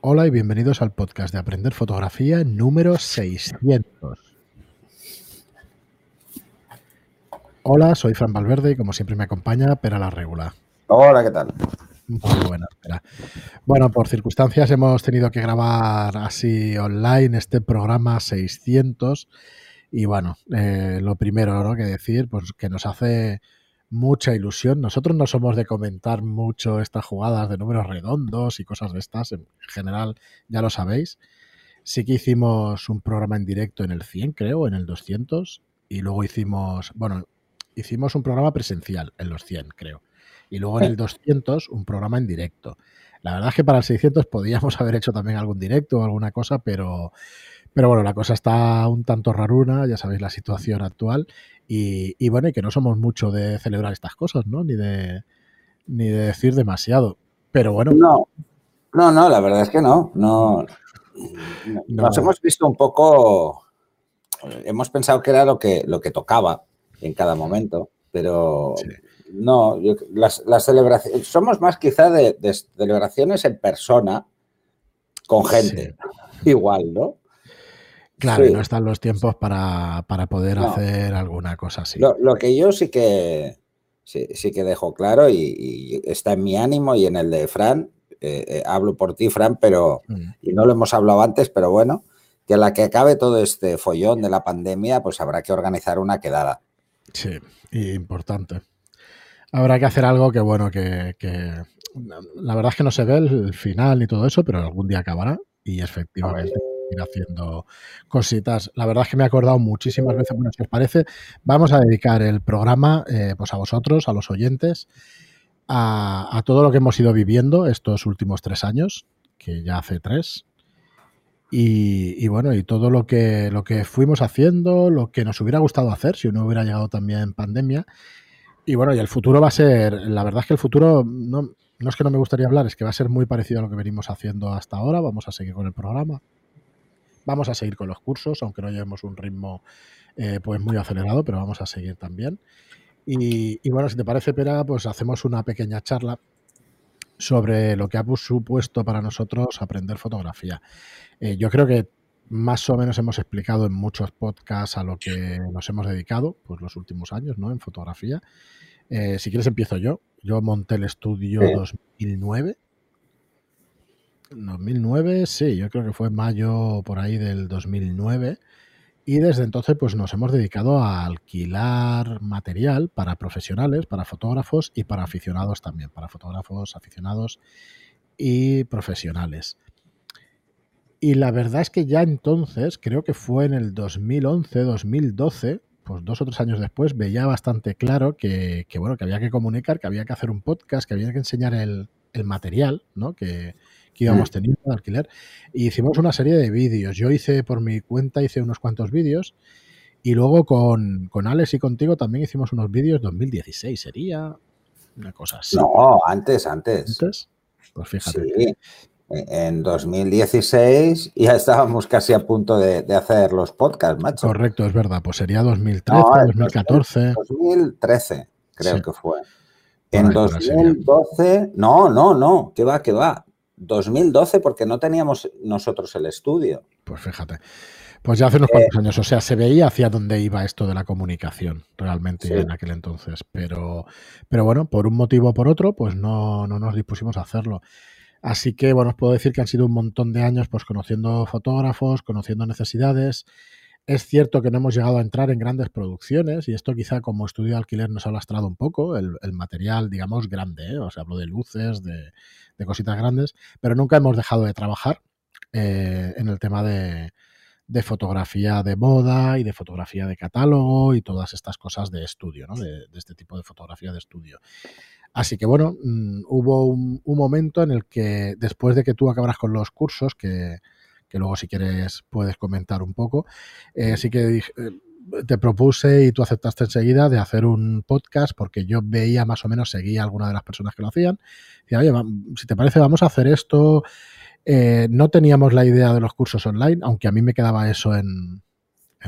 Hola y bienvenidos al podcast de Aprender Fotografía número 600. Hola, soy Fran Valverde y como siempre me acompaña Pera la Regula. Hola, ¿qué tal? Muy buena, Pera. Bueno, por circunstancias hemos tenido que grabar así online este programa 600 y bueno, eh, lo primero ¿no? que decir, pues que nos hace mucha ilusión. Nosotros no somos de comentar mucho estas jugadas de números redondos y cosas de estas, en general ya lo sabéis. Sí que hicimos un programa en directo en el 100, creo, en el 200, y luego hicimos, bueno, hicimos un programa presencial en los 100, creo, y luego en el 200 un programa en directo. La verdad es que para el 600 podíamos haber hecho también algún directo o alguna cosa, pero, pero bueno, la cosa está un tanto raruna, ya sabéis la situación actual, y, bueno, y que no somos mucho de celebrar estas cosas, ¿no? Ni de, ni de decir demasiado. Pero bueno. No, no, no, la verdad es que no. No, Nos hemos visto un poco. Hemos pensado que era lo que, lo que tocaba en cada momento, pero no, las, celebraciones. Somos más quizá de, celebraciones en persona con gente. Igual, ¿no? Claro, no están los tiempos para, poder hacer alguna cosa así. Lo, que yo sí que sí, que dejo claro y, está en mi ánimo y en el de Fran, eh, eh, hablo por ti, Fran, pero mm. y no lo hemos hablado antes, pero bueno, que a la que acabe todo este follón de la pandemia, pues habrá que organizar una quedada. Sí, importante. Habrá que hacer algo que, bueno, que, que la verdad es que no se ve el final ni todo eso, pero algún día acabará y efectivamente ir haciendo cositas. La verdad es que me he acordado muchísimas veces, bueno, si os parece, vamos a dedicar el programa eh, pues a vosotros, a los oyentes, a, todo lo que hemos ido viviendo estos últimos tres años, que ya hace tres. Y, bueno, y todo lo que, lo que fuimos haciendo, lo que nos hubiera gustado hacer si no hubiera llegado también pandemia. Y bueno, y el futuro va a ser, la verdad es que el futuro no es que no me gustaría hablar, es que va a ser muy parecido a lo que venimos haciendo hasta ahora. Vamos a seguir con el programa. Vamos a seguir con los cursos, aunque no llevemos un ritmo eh, pues muy acelerado, pero vamos a seguir también. Y, bueno, si te parece, Pera, pues hacemos una pequeña charla sobre lo que ha supuesto para nosotros aprender fotografía. Eh, yo creo que más o menos hemos explicado en muchos podcasts a lo que nos hemos dedicado pues los últimos años ¿no? en fotografía. Eh, si quieres empiezo yo. Yo monté el estudio 2009 2009, sí, yo creo que fue mayo por ahí del 2009. Y desde entonces pues nos hemos dedicado a alquilar material para profesionales, para fotógrafos y para aficionados también, para fotógrafos, aficionados y profesionales. Y la verdad es que ya entonces, creo que fue en el 2011, 2012, pues dos o tres años después, veía bastante claro que, bueno, que había que comunicar, que había que hacer un podcast, que había que enseñar el, el material, ¿no? Que, que íbamos teniendo de alquiler. Y hicimos una serie de vídeos. Yo hice por mi cuenta, hice unos cuantos vídeos. Y luego con, con Alex y contigo también hicimos unos vídeos 2016, sería una cosa así. No, antes, antes. ¿Antes? Pues fíjate. Sí. En 2016 ya estábamos casi a punto de, hacer los podcasts, macho. Correcto, es verdad. Pues sería 2013, 2014. 2013, creo que fue. En 2012, no, no, no, que va, que va. 2012 porque no teníamos nosotros el estudio. Pues fíjate. Pues ya hace unos cuantos eh, años, o sea, se veía hacia dónde iba esto de la comunicación realmente en aquel entonces. Pero, pero bueno, por un motivo o por otro, pues no, no nos dispusimos a hacerlo. Así que, bueno, os puedo decir que han sido un montón de años pues conociendo fotógrafos, conociendo necesidades. Es cierto que no hemos llegado a entrar en grandes producciones y esto quizá como estudio de alquiler nos ha lastrado un poco el, material, digamos, grande. ¿eh? O sea, hablo de luces, de, cositas grandes, pero nunca hemos dejado de trabajar eh, en el tema de, fotografía de moda y de fotografía de catálogo y todas estas cosas de estudio, ¿no? de, este tipo de fotografía de estudio. Así que bueno, mm, hubo un, momento en el que después de que tú acabaras con los cursos, que, luego si quieres puedes comentar un poco, eh, sí que dije, eh, te propuse y tú aceptaste enseguida de hacer un podcast porque yo veía más o menos, seguía a alguna de las personas que lo hacían. Y oye, si te parece, vamos a hacer esto. Eh, no teníamos la idea de los cursos online, aunque a mí me quedaba eso en,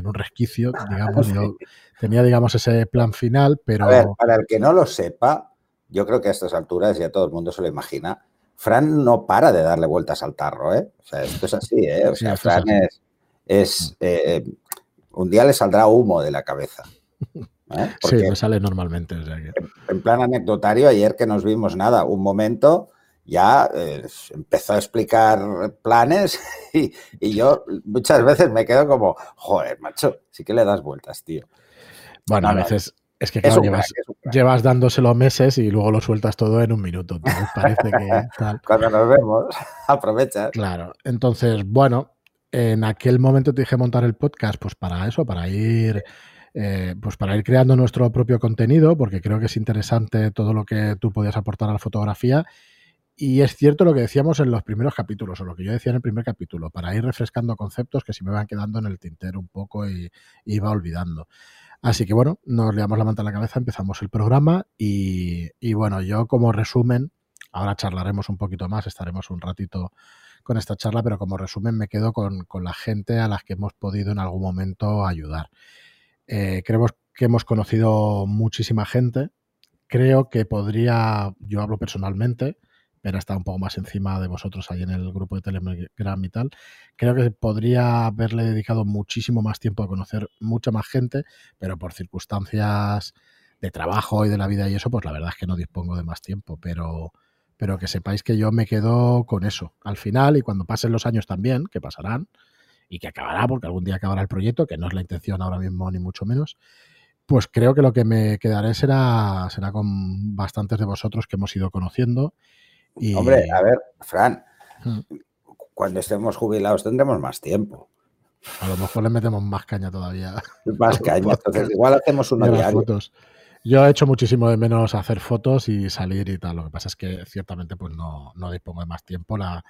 un resquicio, digamos. Yo tenía, digamos, ese plan final, pero. A ver, para el que no lo sepa, yo creo que a estas alturas ya todo el mundo se lo imagina. Fran no para de darle vueltas al tarro, ¿eh? O sea, esto es así, ¿eh? O sea, Fran es, eh, un día le saldrá humo de la cabeza. ¿eh? sí, me sale normalmente. En plan anecdotario, ayer que nos vimos nada, un momento ya eh, empezó a explicar planes y, yo muchas veces me quedo como, joder, macho, sí que le das vueltas, tío. Bueno, a veces es que claro, llevas, dándoselo meses y luego lo sueltas todo en un minuto. parece que Cuando nos vemos, aprovechas. Claro, entonces, bueno, en aquel momento te dije montar el podcast, pues para eso, para ir eh, pues para ir creando nuestro propio contenido, porque creo que es interesante todo lo que tú podías aportar a la fotografía. Y es cierto lo que decíamos en los primeros capítulos, o lo que yo decía en el primer capítulo, para ir refrescando conceptos que se me van quedando en el tintero un poco y, iba olvidando. Así que bueno, nos le damos la manta a la cabeza, empezamos el programa y, bueno, yo como resumen, ahora charlaremos un poquito más, estaremos un ratito con esta charla, pero como resumen me quedo con, con la gente a las que hemos podido en algún momento ayudar. Eh, creemos que hemos conocido muchísima gente. Creo que podría, yo hablo personalmente, pero está un poco más encima de vosotros ahí en el grupo de Telegram y tal. Creo que podría haberle dedicado muchísimo más tiempo a conocer mucha más gente, pero por circunstancias de trabajo y de la vida y eso, pues la verdad es que no dispongo de más tiempo, pero, pero que sepáis que yo me quedo con eso al final y cuando pasen los años también, que pasarán, y que acabará, porque algún día acabará el proyecto, que no es la intención ahora mismo ni mucho menos, pues creo que lo que me quedaré será, será con bastantes de vosotros que hemos ido conociendo. Y... Hombre, a ver, Fran, hmm. cuando estemos jubilados tendremos más tiempo. A lo mejor le metemos más caña todavía. Más caña, entonces igual hacemos una. Fotos. Yo he hecho muchísimo de menos hacer fotos y salir y tal. Lo que pasa es que ciertamente pues no, no dispongo de más tiempo. La,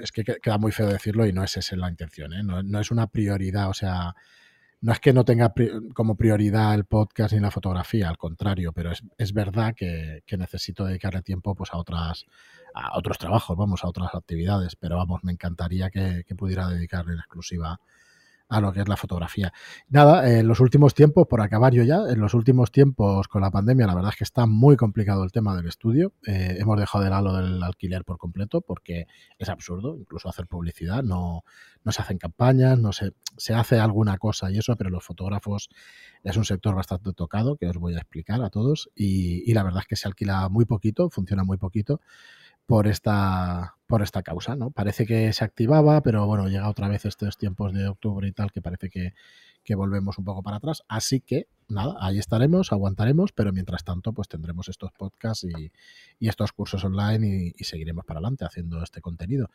es que queda muy feo decirlo y no es esa la intención, ¿eh? no, es una prioridad, o sea, no es que no tenga como prioridad el podcast ni la fotografía, al contrario, pero es, verdad que, necesito dedicarle tiempo pues a otras a otros trabajos, vamos, a otras actividades, pero vamos, me encantaría que, que pudiera dedicarle en exclusiva a lo que es la fotografía. Nada, en los últimos tiempos, por acabar yo ya, en los últimos tiempos con la pandemia, la verdad es que está muy complicado el tema del estudio. Eh, hemos dejado de lado del alquiler por completo porque es absurdo, incluso hacer publicidad, no, no se hacen campañas, no se, se hace alguna cosa y eso, pero los fotógrafos es un sector bastante tocado que os voy a explicar a todos y la verdad es que se alquila muy poquito, funciona muy poquito por esta, por esta causa, ¿no? Parece que se activaba, pero bueno, llega otra vez estos tiempos de octubre y tal, que parece que, volvemos un poco para atrás. Así que, nada, ahí estaremos, aguantaremos, pero mientras tanto, pues tendremos estos podcasts y, estos cursos online y, seguiremos para adelante haciendo este contenido.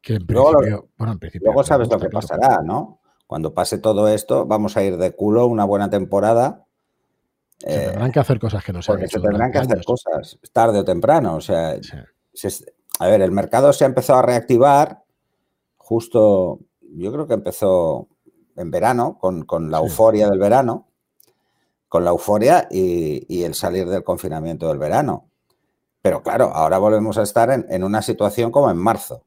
Que en principio, bueno, en principio. Luego sabes lo que pasará, ¿no? Cuando pase todo esto, vamos a ir de culo una buena temporada. Se tendrán que hacer cosas que no se han Se tendrán que hacer cosas tarde o temprano. O sea, a ver, el mercado se ha empezado a reactivar justo, yo creo que empezó en verano, con, la euforia del verano, con la euforia y, el salir del confinamiento del verano. Pero claro, ahora volvemos a estar en, una situación como en marzo.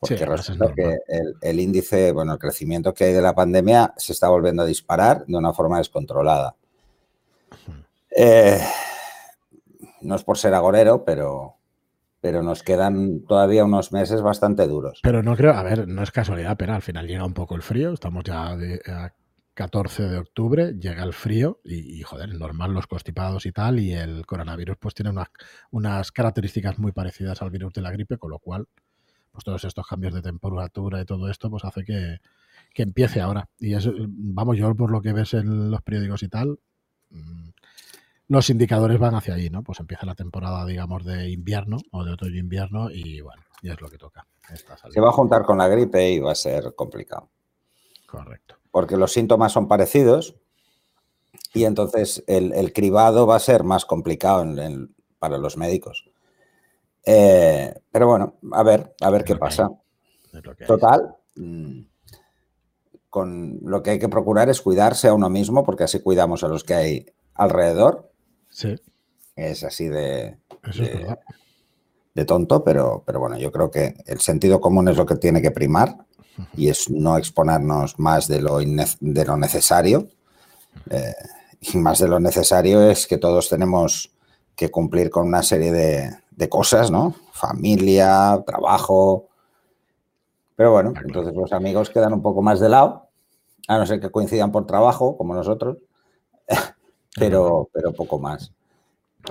Porque resulta que el, índice, bueno, el crecimiento que hay de la pandemia se está volviendo a disparar de una forma descontrolada. Eh, no es por ser agorero, pero, pero nos quedan todavía unos meses bastante duros. Pero no creo, a ver, no es casualidad, pero al final llega un poco el frío, estamos ya de, a 14 de octubre, llega el frío y, joder, normal los constipados y tal, y el coronavirus pues tiene unas, unas características muy parecidas al virus de la gripe, con lo cual, pues todos estos cambios de temperatura y todo esto, pues hace que, que empiece ahora. Y eso, vamos, yo por lo que ves en los periódicos y tal, mm, los indicadores van hacia ahí, ¿no? Pues empieza la temporada, digamos, de invierno o de otoño-invierno y bueno, ya es lo que toca. Se va a juntar con la gripe y va a ser complicado. Correcto. Porque los síntomas son parecidos y entonces el, cribado va a ser más complicado para los médicos. Eh, pero bueno, a ver, a ver qué pasa. Total, mm, con lo que hay que procurar es cuidarse a uno mismo porque así cuidamos a los que hay alrededor Sí. Es así de, de, tonto, pero, pero bueno, yo creo que el sentido común es lo que tiene que primar y es no exponernos más de lo, de lo necesario. Eh, y más de lo necesario es que todos tenemos que cumplir con una serie de, de cosas, ¿no? Familia, trabajo. Pero bueno, entonces los amigos quedan un poco más de lado, a no ser que coincidan por trabajo, como nosotros, pero, pero poco más.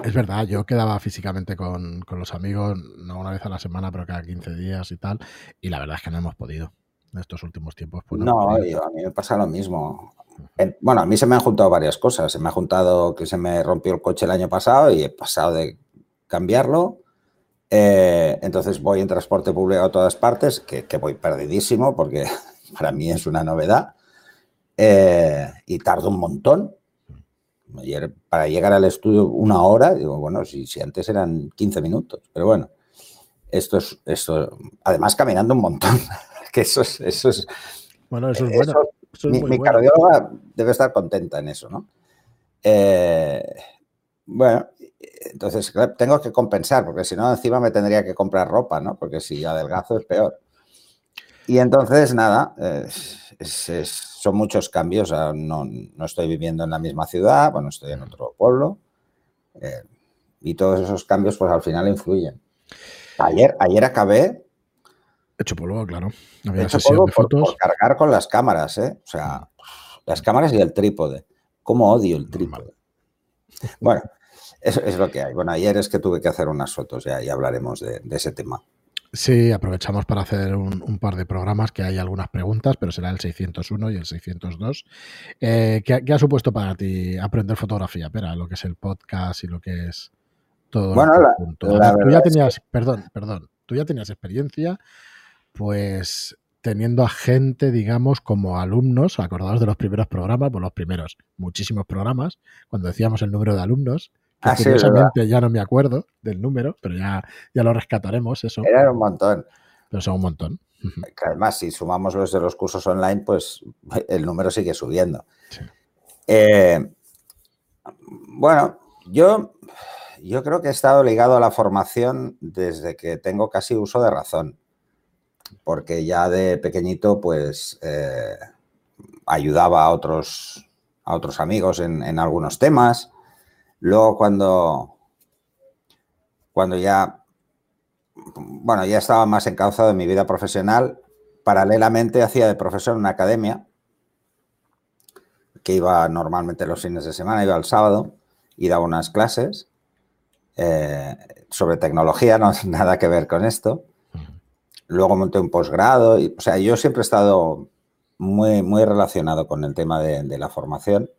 Es verdad, yo quedaba físicamente con, con, los amigos, no una vez a la semana, pero cada 15 días y tal, y la verdad es que no hemos podido en estos últimos tiempos. Pues no, a mí me pasa lo mismo. Bueno, a mí se me han juntado varias cosas. Se me ha juntado que se me rompió el coche el año pasado y he pasado de cambiarlo. Eh, entonces voy en transporte público a todas partes, que, voy perdidísimo porque para mí es una novedad. Eh, y tardo un montón. Ayer, para llegar al estudio una hora, digo, bueno, si, si antes eran 15 minutos, pero bueno, esto es, esto, además caminando un montón, que eso es, eso es, bueno, eso es bueno. mi, cardióloga debe estar contenta en eso, ¿no? Eh, bueno, entonces tengo que compensar, porque si no, encima me tendría que comprar ropa, ¿no? Porque si adelgazo es peor. Y entonces, nada, son muchos cambios. No, no, estoy viviendo en la misma ciudad, bueno, estoy en otro pueblo. Eh, y todos esos cambios, pues al final influyen. Ayer, ayer acabé. Hecho polvo, claro. Había hecho polvo por, cargar con las cámaras, ¿eh? O sea, las cámaras y el trípode. ¿Cómo odio el trípode? Bueno, eso es lo que hay. Bueno, ayer es que tuve que hacer unas fotos ya y hablaremos de ese tema. Sí, aprovechamos para hacer un, par de programas que hay algunas preguntas, pero será el 601 y el 602. Eh, ¿qué, ha supuesto para ti aprender fotografía? Espera, lo que es el podcast y lo que es todo. Bueno, la, tú ya tenías, perdón, perdón, tú ya tenías experiencia, pues teniendo a gente, digamos, como alumnos, acordados de los primeros programas, pues los primeros, muchísimos programas, cuando decíamos el número de alumnos, Ah, curiosamente ya no me acuerdo del número, pero ya, ya lo rescataremos eso. Era un montón. Pero son un montón. además, si sumamos los de los cursos online, pues el número sigue subiendo. Eh, bueno, yo, yo creo que he estado ligado a la formación desde que tengo casi uso de razón, porque ya de pequeñito, pues eh, ayudaba a otros, a otros amigos en, en algunos temas. Luego cuando, cuando ya, bueno, ya estaba más encauzado en mi vida profesional, paralelamente hacía de profesor en una academia, que iba normalmente los fines de semana, iba el sábado y daba unas clases eh, sobre tecnología, no nada que ver con esto. Luego monté un posgrado, y, o sea, yo siempre he estado muy, muy relacionado con el tema de la formación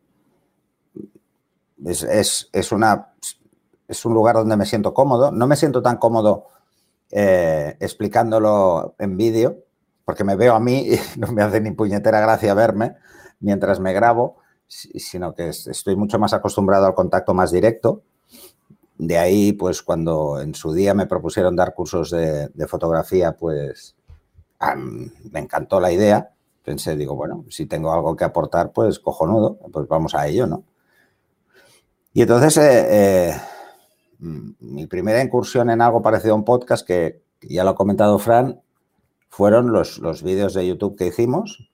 es, una, es un lugar donde me siento cómodo. No me siento tan cómodo eh, explicándolo en vídeo, porque me veo a mí y no me hace ni puñetera gracia verme mientras me grabo, sino que estoy mucho más acostumbrado al contacto más directo. De ahí, pues cuando en su día me propusieron dar cursos de, fotografía, pues me encantó la idea. Pensé, digo, bueno, si tengo algo que aportar, pues cojonudo, pues vamos a ello, ¿no? Y entonces, eh, eh, mi primera incursión en algo parecido a un podcast, que ya lo ha comentado Fran, fueron los, los vídeos de YouTube que hicimos.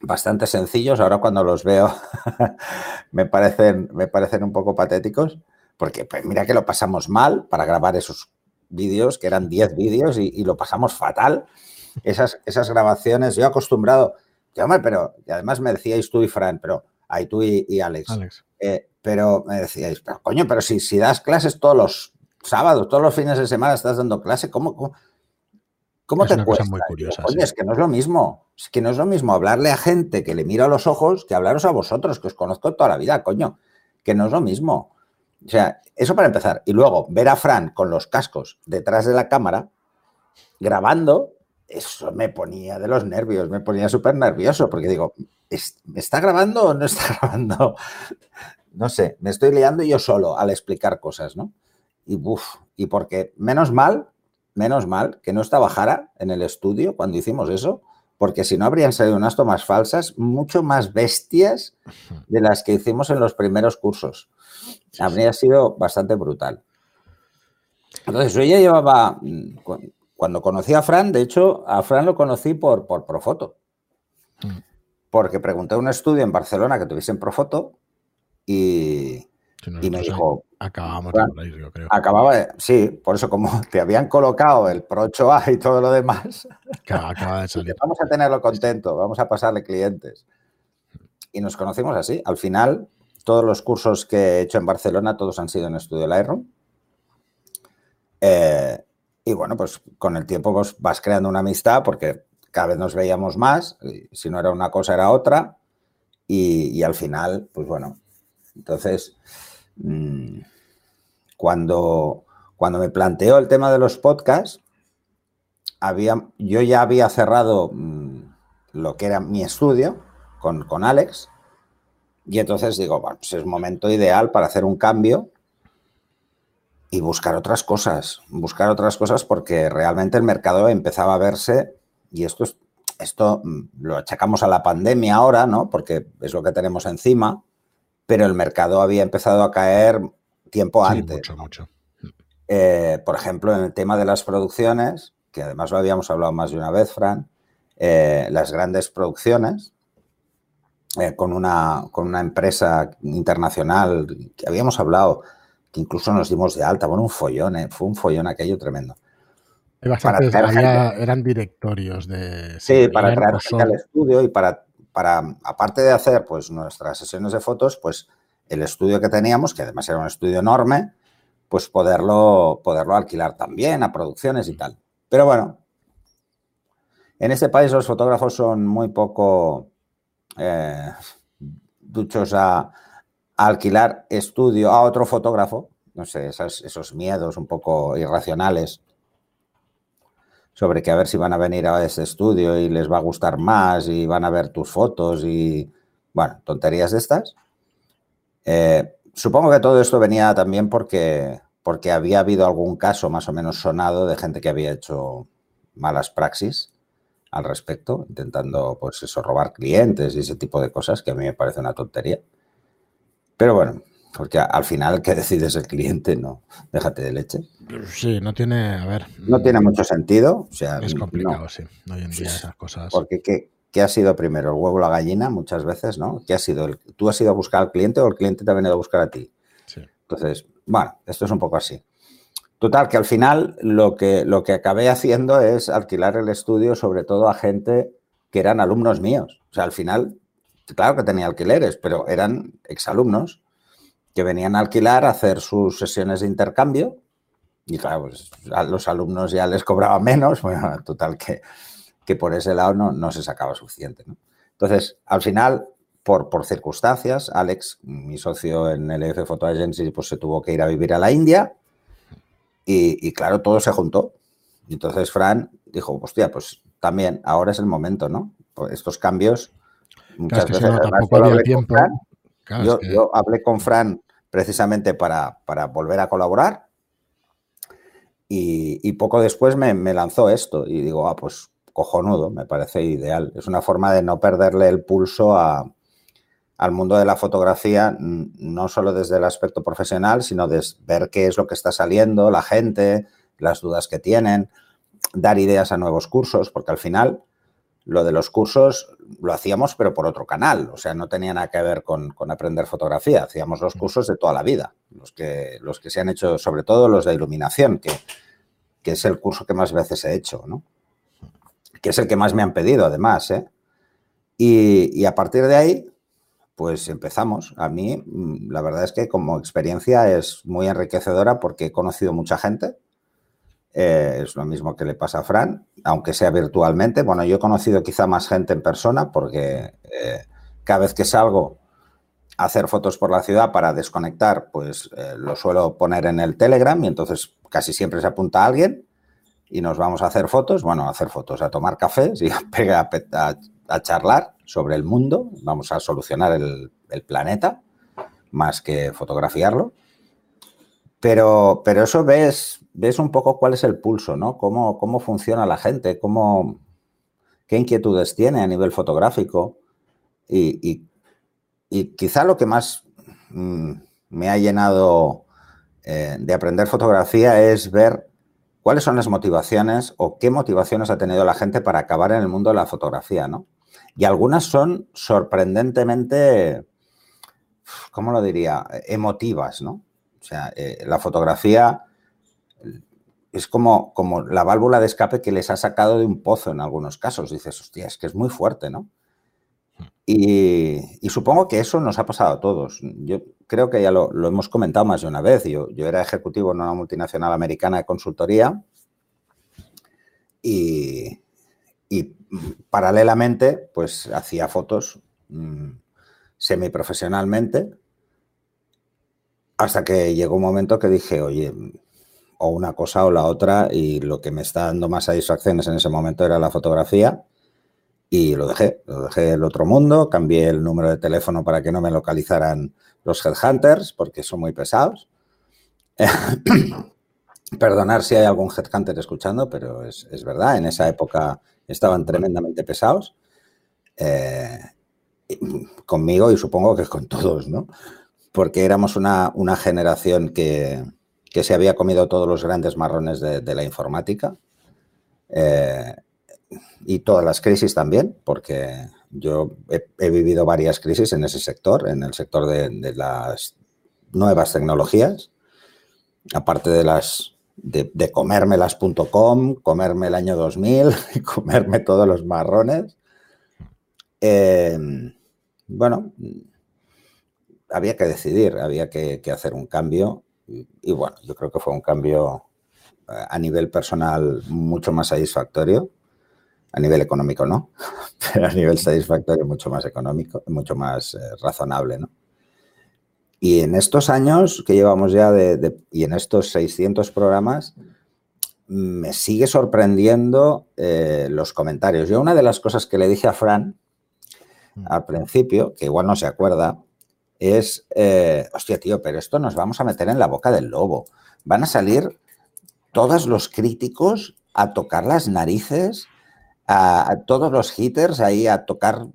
Bastante sencillos. Ahora cuando los veo me, parecen, me parecen un poco patéticos, porque pues mira que lo pasamos mal para grabar esos vídeos, que eran 10 vídeos, y, lo pasamos fatal. Esas, esas grabaciones, yo acostumbrado, pero y además me decíais tú y Fran, pero ahí tú y, Alex. Alex. Eh, pero me decíais, pero coño, pero si, si das clases todos los sábados, todos los fines de semana estás dando clase, ¿cómo, cómo, te cuesta? Muy curiosa, Oye, es que no es lo mismo. Es que no es lo mismo hablarle a gente que le mira a los ojos que hablaros a vosotros, que os conozco toda la vida, coño. Que no es lo mismo. O sea, eso para empezar. Y luego ver a Fran con los cascos detrás de la cámara, grabando, eso me ponía de los nervios, me ponía súper nervioso, porque digo, ¿me está grabando o no está grabando? No sé, me estoy liando yo solo al explicar cosas, ¿no? Y buf, y porque menos mal, menos mal que no estaba Jara en el estudio cuando hicimos eso, porque si no habrían salido unas tomas falsas mucho más bestias de las que hicimos en los primeros cursos. Habría sido bastante brutal. Entonces, yo ya llevaba, cuando conocí a Fran, de hecho, a Fran lo conocí por, por Profoto, mm. porque pregunté a un estudio en Barcelona que tuviesen Profoto y, me dijo, Acabamos de reír, yo creo. Acababa de, sí, por eso como te habían colocado el Pro 8A y todo lo demás, acaba de salir. vamos a tenerlo contento, vamos a pasarle clientes. Y nos conocimos así. Al final, todos los cursos que he hecho en Barcelona, todos han sido en Estudio Lightroom. Eh, y bueno, pues con el tiempo pues, vas creando una amistad porque cada vez nos veíamos más, si no era una cosa era otra, y, al final, pues bueno, entonces, mm, cuando, cuando me planteó el tema de los podcasts, había, yo ya había cerrado mm, lo que era mi estudio con, con Alex, y entonces digo, bueno, pues es momento ideal para hacer un cambio y buscar otras cosas, buscar otras cosas porque realmente el mercado empezaba a verse, y esto, es, esto mm, lo achacamos a la pandemia ahora, ¿no? Porque es lo que tenemos encima, pero el mercado había empezado a caer tiempo antes. Mucho, mucho. Eh, por ejemplo, en el tema de las producciones, que además lo habíamos hablado más de una vez, Fran, eh, las grandes producciones, eh, con, una, con una empresa internacional que habíamos hablado que incluso nos dimos de alta. Bueno, un follón, ¿eh? fue un follón aquello tremendo. eran directorios de... Sí, para traer al estudio y para, para, aparte de hacer pues nuestras sesiones de fotos, pues el estudio que teníamos, que además era un estudio enorme, pues poderlo, poderlo alquilar también a producciones y tal. Pero bueno, en este país los fotógrafos son muy poco eh, duchos a, alquilar estudio a otro fotógrafo, no sé, esos, miedos un poco irracionales sobre que a ver si van a venir a ese estudio y les va a gustar más y van a ver tus fotos y, bueno, tonterías de estas. Eh, supongo que todo esto venía también porque, porque había habido algún caso más o menos sonado de gente que había hecho malas praxis al respecto, intentando, pues eso, robar clientes y ese tipo de cosas, que a mí me parece una tontería. Pero bueno, porque al final que decides el cliente, no, déjate de leche. Sí, no tiene, a ver. No tiene mucho sentido. O sea, es complicado, sí. Hoy en día esas cosas. Porque ¿qué, ¿qué, ha sido primero? ¿El huevo o la gallina? Muchas veces, ¿no? ¿Qué ha sido? El, ¿Tú has ido a buscar al cliente o el cliente te ha venido a buscar a ti? Sí. Entonces, bueno, esto es un poco así. Total, que al final lo que, lo que acabé haciendo es alquilar el estudio, sobre todo a gente que eran alumnos míos. O sea, al final claro que tenía alquileres, pero eran exalumnos que venían a alquilar a hacer sus sesiones de intercambio y claro, pues a los alumnos ya les cobraba menos, bueno, total que, que por ese lado no, no se sacaba suficiente. Entonces, al final, por, por circunstancias, Alex, mi socio en el EF Photo Agency, pues se tuvo que ir a vivir a la India y, y claro, todo se juntó. Y entonces Fran dijo, hostia, pues también ahora es el momento, ¿no? Pues estos cambios Muchas veces. tampoco había tiempo. Yo, hablé con Fran precisamente para, volver a colaborar y, poco después me, lanzó esto y digo, ah, pues cojonudo, me parece ideal. Es una forma de no perderle el pulso al mundo de la fotografía, no solo desde el aspecto profesional, sino de ver qué es lo que está saliendo, la gente, las dudas que tienen, dar ideas a nuevos cursos, porque al final lo de los cursos lo hacíamos, pero por otro canal. O sea, no tenía nada que ver con, aprender fotografía. Hacíamos los cursos de toda la vida. Los que, los que se han hecho, sobre todo los de iluminación, que, es el curso que más veces he hecho, ¿no? Que es el que más me han pedido, además, ¿eh? Y, y a partir de ahí, pues empezamos. A mí, mm, la verdad es que como experiencia es muy enriquecedora porque he conocido mucha gente eh, es lo mismo que le pasa a Fran, aunque sea virtualmente. Bueno, yo he conocido quizá más gente en persona porque eh, cada vez que salgo a hacer fotos por la ciudad para desconectar, pues eh, lo suelo poner en el Telegram y entonces casi siempre se apunta alguien y nos vamos a hacer fotos, bueno, a hacer fotos, a tomar cafés y a, a, charlar sobre el mundo. Vamos a solucionar el planeta más que fotografiarlo. Pero, pero eso ves, ves un poco cuál es el pulso, ¿no? Cómo, cómo funciona la gente, cómo, qué inquietudes tiene a nivel fotográfico. Y, quizá lo que más mm, me ha llenado eh, de aprender fotografía es ver cuáles son las motivaciones o qué motivaciones ha tenido la gente para acabar en el mundo de la fotografía, ¿no? Y algunas son sorprendentemente, ¿cómo lo diría?, emotivas, ¿no? O sea, eh, la fotografía es como, como la válvula de escape que les ha sacado de un pozo en algunos casos. Dices, hostia, es que es muy fuerte, ¿no? Y, supongo que eso nos ha pasado a todos. Yo creo que ya lo, hemos comentado más de una vez. Yo, yo, era ejecutivo en una multinacional americana de consultoría y, paralelamente pues hacía fotos mm, semiprofesionalmente hasta que llegó un momento que dije, oye, o una cosa o la otra y lo que me está dando más satisfacciones en ese momento era la fotografía y lo dejé, lo dejé el otro mundo, cambié el número de teléfono para que no me localizaran los headhunters porque son muy pesados. Perdonar si hay algún headhunter escuchando, pero es, verdad, en esa época estaban tremendamente pesados. Eh, conmigo y supongo que con todos, ¿no? Porque éramos una, una generación que, que, se había comido todos los grandes marrones de, la informática. Eh, y todas las crisis también, porque yo he, vivido varias crisis en ese sector, en el sector de, las nuevas tecnologías, aparte de las de, de comérmelas.com, comerme el año 2000 y comerme todos los marrones. Eh, bueno, había que decidir, había que, hacer un cambio y, bueno, yo creo que fue un cambio eh, a nivel personal mucho más satisfactorio a nivel económico no, pero a nivel satisfactorio mucho más económico, mucho más eh, razonable, ¿no? Y en estos años que llevamos ya de, y en estos 600 programas, me sigue sorprendiendo eh, los comentarios. Yo una de las cosas que le dije a Fran mm. al principio, que igual no se acuerda, es, eh, hostia, tío, pero esto nos vamos a meter en la boca del lobo. Van a salir todos los críticos a tocar las narices a, todos los hitters ahí a tocar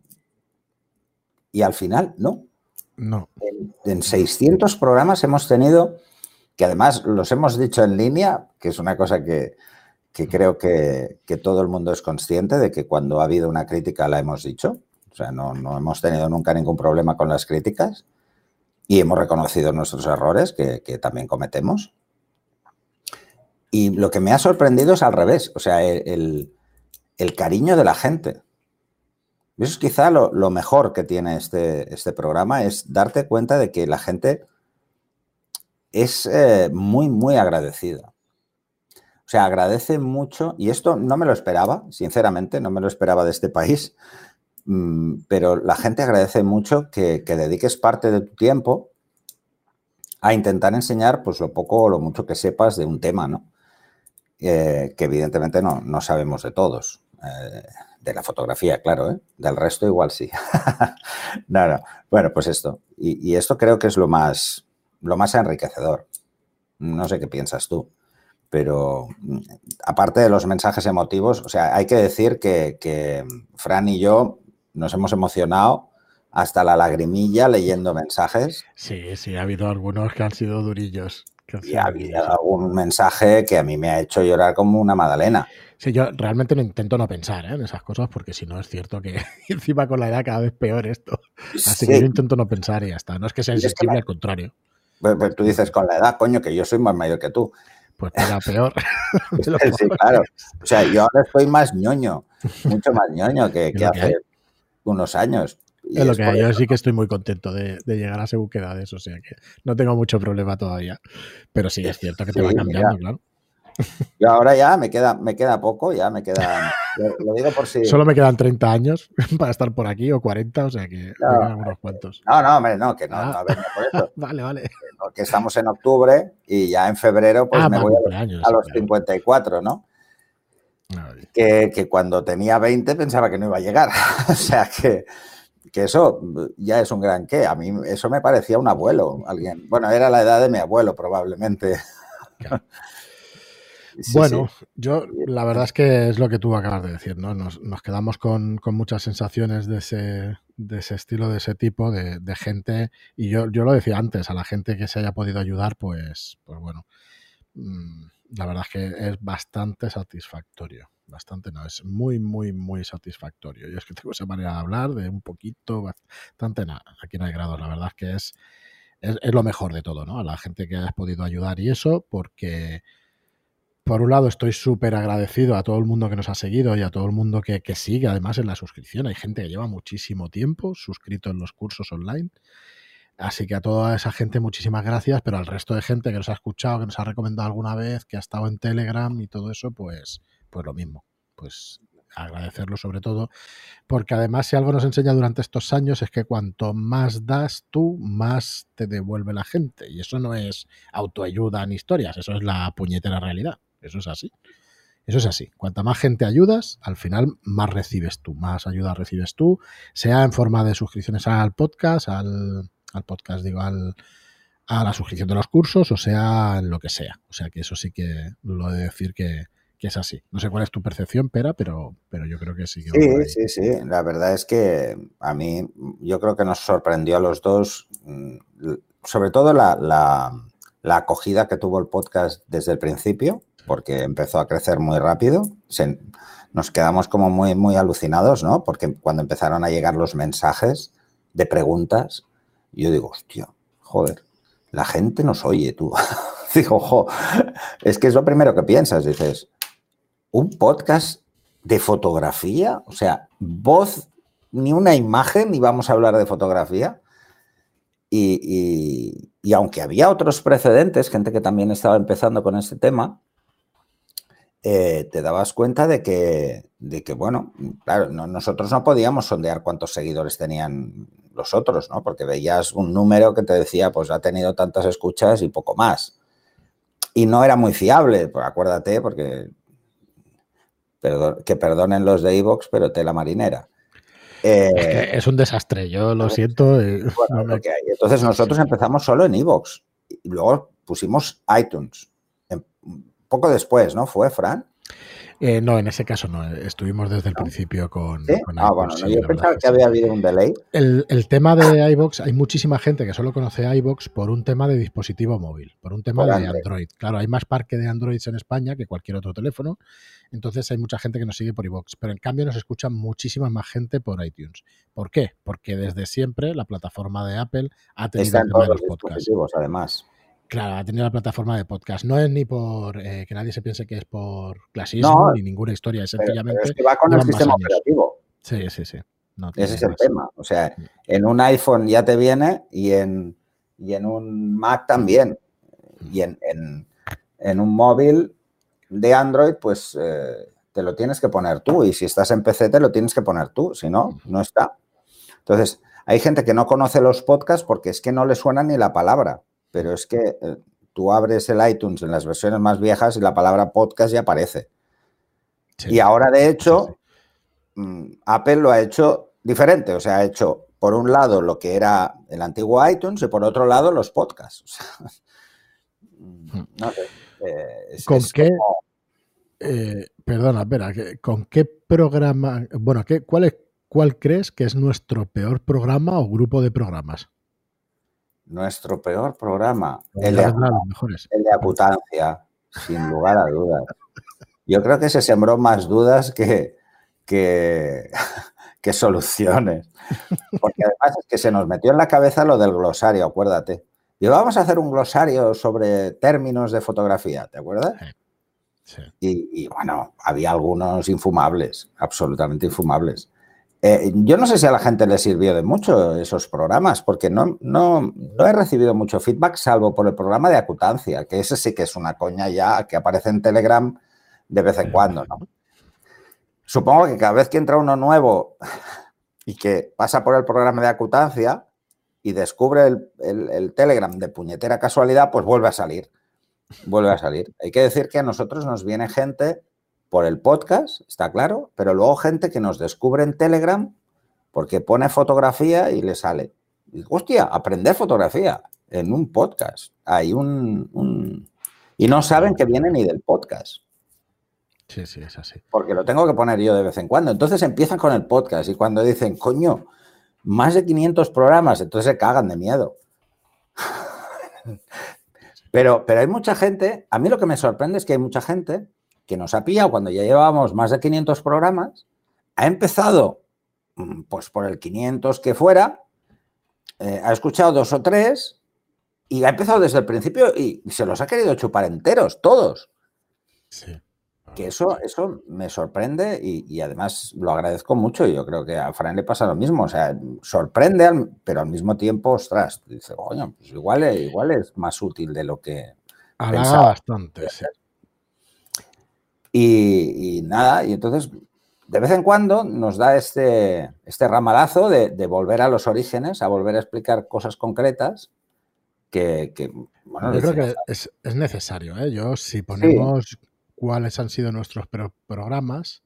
y al final no. No. En, 600 programas hemos tenido, que además los hemos dicho en línea, que es una cosa que, creo que, todo el mundo es consciente de que cuando ha habido una crítica la hemos dicho. O sea, no, hemos tenido nunca ningún problema con las críticas y hemos reconocido nuestros errores que, también cometemos. Y lo que me ha sorprendido es al revés. O sea, el, el cariño de la gente. Eso es quizá lo, mejor que tiene este, este, programa, es darte cuenta de que la gente es eh, muy, muy agradecida. O sea, agradece mucho, y esto no me lo esperaba, sinceramente, no me lo esperaba de este país, pero la gente agradece mucho que, dediques parte de tu tiempo a intentar enseñar pues lo poco o lo mucho que sepas de un tema, ¿no? Eh, que evidentemente no, no sabemos de todos. Eh, de la fotografía, claro, ¿eh? del resto igual sí. no, no. Bueno, pues esto. Y, esto creo que es lo más, lo más enriquecedor. No sé qué piensas tú, pero mm, aparte de los mensajes emotivos, o sea, hay que decir que, Fran y yo nos hemos emocionado hasta la lagrimilla leyendo mensajes. Sí, sí, ha habido algunos que han sido durillos. y ha habido algún mensaje que a mí me ha hecho llorar como una magdalena. Sí, yo realmente no intento no pensar ¿eh? en esas cosas porque si no es cierto que encima con la edad cada vez peor esto. Así que yo intento no pensar y ya está. No es que sea insensible, al contrario. Pues, pues, tú dices con la edad, coño, que yo soy más mayor que tú. Pues era peor. sí, claro. O sea, yo ahora estoy más ñoño, mucho más ñoño que, hace unos años. es lo que Yo sí que estoy muy contento de, llegar a según eso, o sea que no tengo mucho problema todavía. Pero sí, es cierto que te va cambiando, claro. Yo ahora ya me queda, me queda poco, ya me queda. Lo, digo por si. Solo me quedan 30 años para estar por aquí o 40, o sea que no, unos cuantos. No, no, hombre, no, que no, ah. no por eso. vale, vale. Porque estamos en octubre y ya en febrero, pues ah, me voy a, a los 54, ¿no? Que, que, cuando tenía 20 pensaba que no iba a llegar. o sea que, que eso ya es un gran qué. A mí eso me parecía un abuelo, alguien. Bueno, era la edad de mi abuelo probablemente bueno, yo la verdad es que es lo que tú acabas de decir, ¿no? Nos, quedamos con, muchas sensaciones de ese, de ese estilo, de ese tipo, de, gente. Y yo, yo, lo decía antes, a la gente que se haya podido ayudar, pues, pues bueno, mm, la verdad es que es bastante satisfactorio. Bastante, no, es muy, muy, muy satisfactorio. Y es que tengo esa manera de hablar, de un poquito, bastante nada. Aquí no hay grados, la verdad es que es es, lo mejor de todo, ¿no? A la gente que has podido ayudar y eso, porque por un lado estoy súper agradecido a todo el mundo que nos ha seguido y a todo el mundo que, que, sigue además en la suscripción. Hay gente que lleva muchísimo tiempo suscrito en los cursos online. Así que a toda esa gente muchísimas gracias, pero al resto de gente que nos ha escuchado, que nos ha recomendado alguna vez, que ha estado en Telegram y todo eso, pues, pues lo mismo. Pues agradecerlo sobre todo, porque además si algo nos enseña durante estos años es que cuanto más das tú, más te devuelve la gente. Y eso no es autoayuda ni historias, eso es la puñetera realidad. Eso es así. Eso es así. Cuanta más gente ayudas, al final más recibes tú, más ayuda recibes tú, sea en forma de suscripciones al podcast, al, al podcast, digo, al, a la suscripción de los cursos, o sea, en lo que sea. O sea que eso sí que lo he de decir que, que es así. No sé cuál es tu percepción, Pera, pero, pero yo creo que sí. sí, sí, sí. La verdad es que a mí, yo creo que nos sorprendió a los dos, mm, sobre todo la, la, acogida que tuvo el podcast desde el principio, porque empezó a crecer muy rápido. nos quedamos como muy, muy alucinados, ¿no? Porque cuando empezaron a llegar los mensajes de preguntas, yo digo, hostia, joder, la gente nos oye, tú. digo, ojo, es que es lo primero que piensas, dices, un podcast de fotografía, o sea, voz, ni una imagen, ni vamos a hablar de fotografía. Y, aunque había otros precedentes, gente que también estaba empezando con este tema, eh, te dabas cuenta de que, de que bueno, claro, nosotros no podíamos sondear cuántos seguidores tenían los otros, ¿no? Porque veías un número que te decía, pues ha tenido tantas escuchas y poco más. Y no era muy fiable, pues acuérdate, porque que perdonen los de Evox, pero tela marinera. Eh, es, un desastre, yo lo siento. Entonces nosotros empezamos solo en Evox y luego pusimos iTunes. poco después, ¿no? ¿Fue, Fran? Eh, no, en ese caso no. Estuvimos desde el principio con, Ah, bueno, yo pensaba que, había habido un delay. El, tema de iBox, hay muchísima gente que solo conoce iBox por un tema de dispositivo móvil, por un tema de Android. Claro, hay más parque de Androids en España que cualquier otro teléfono. Entonces hay mucha gente que nos sigue por iBox. Pero en cambio nos escucha muchísima más gente por iTunes. ¿Por qué? Porque desde siempre la plataforma de Apple ha tenido en todos los dispositivos, además. Claro, ha tenido la plataforma de podcast. No es ni por eh, que nadie se piense que es por clasismo ni ninguna historia, es sencillamente. es que va con el sistema operativo. Sí, sí, sí. Ese es el tema. O sea, en un iPhone ya te viene y en, y en un Mac también. Y en, en, un móvil de Android, pues eh, te lo tienes que poner tú. Y si estás en PC, te lo tienes que poner tú. Si no, no está. Entonces, hay gente que no conoce los podcasts porque es que no le suena ni la palabra pero es que eh, tú abres el iTunes en las versiones más viejas y la palabra podcast ya aparece. y ahora, de hecho, mm, Apple lo ha hecho diferente, o sea, ha hecho por un lado lo que era el antiguo iTunes y por otro lado los podcasts. No sé, eh, ¿Con qué? Eh, perdona, espera, ¿con qué programa, bueno, ¿qué, cuál, es, cuál crees que es nuestro peor programa o grupo de programas? Nuestro peor programa, el de, el de Acutancia, sin lugar a dudas. Yo creo que se sembró más dudas que, que, que soluciones. Porque además es que se nos metió en la cabeza lo del glosario, acuérdate. Y vamos a hacer un glosario sobre términos de fotografía, ¿te acuerdas? Sí. Y, y, bueno, había algunos infumables, absolutamente infumables. Eh, yo no sé si a la gente le sirvió de mucho esos programas, porque no, no, no, he recibido mucho feedback, salvo por el programa de acutancia, que ese sí que es una coña ya que aparece en Telegram de vez en cuando. ¿no? Supongo que cada vez que entra uno nuevo y que pasa por el programa de acutancia y descubre el, el Telegram de puñetera casualidad, pues vuelve a salir. Vuelve a salir. Hay que decir que a nosotros nos viene gente por el podcast, está claro, pero luego gente que nos descubre en Telegram porque pone fotografía y le sale. Y, hostia, aprender fotografía en un podcast. Hay un, Y no saben que viene ni del podcast. Sí, sí, es así. Porque lo tengo que poner yo de vez en cuando. Entonces empiezan con el podcast y cuando dicen, coño, más de 500 programas, entonces se cagan de miedo. Pero, pero hay mucha gente, a mí lo que me sorprende es que hay mucha gente que nos ha pillado cuando ya llevábamos más de 500 programas, ha empezado mm, pues por el 500 que fuera, eh, ha escuchado dos o tres Y ha empezado desde el principio y se los ha querido chupar enteros, todos. Sí. Que eso, eso me sorprende y, además lo agradezco mucho. Y yo creo que a Fran le pasa lo mismo. O sea, sorprende, pero al mismo tiempo, ostras, dice, coño, pues igual, igual es más útil de lo que. Halaga bastante, sí. Y, nada, y entonces de vez en cuando nos da este, este ramalazo de, volver a los orígenes, a volver a explicar cosas concretas que, bueno, yo creo que es, necesario. ¿eh? Yo, si ponemos cuáles han sido nuestros programas,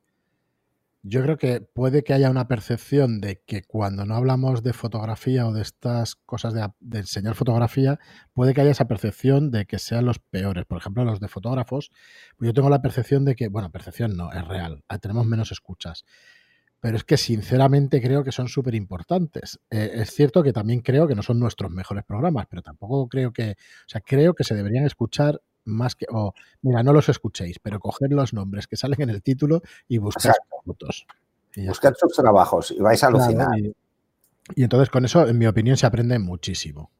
yo creo que puede que haya una percepción de que cuando no hablamos de fotografía o de estas cosas de, enseñar fotografía, puede que haya esa percepción de que sean los peores. Por ejemplo, los de fotógrafos, pues yo tengo la percepción de que, bueno, percepción no, es real, ah, tenemos menos escuchas. Pero es que sinceramente creo que son súper importantes. Eh, es cierto que también creo que no son nuestros mejores programas, pero tampoco creo que, o sea, creo que se deberían escuchar más que, o mira, no los escuchéis, pero coger los nombres que salen en el título y buscar fotos. Buscar sus trabajos y vais a alucinar. y, entonces con eso, en mi opinión, se aprende muchísimo.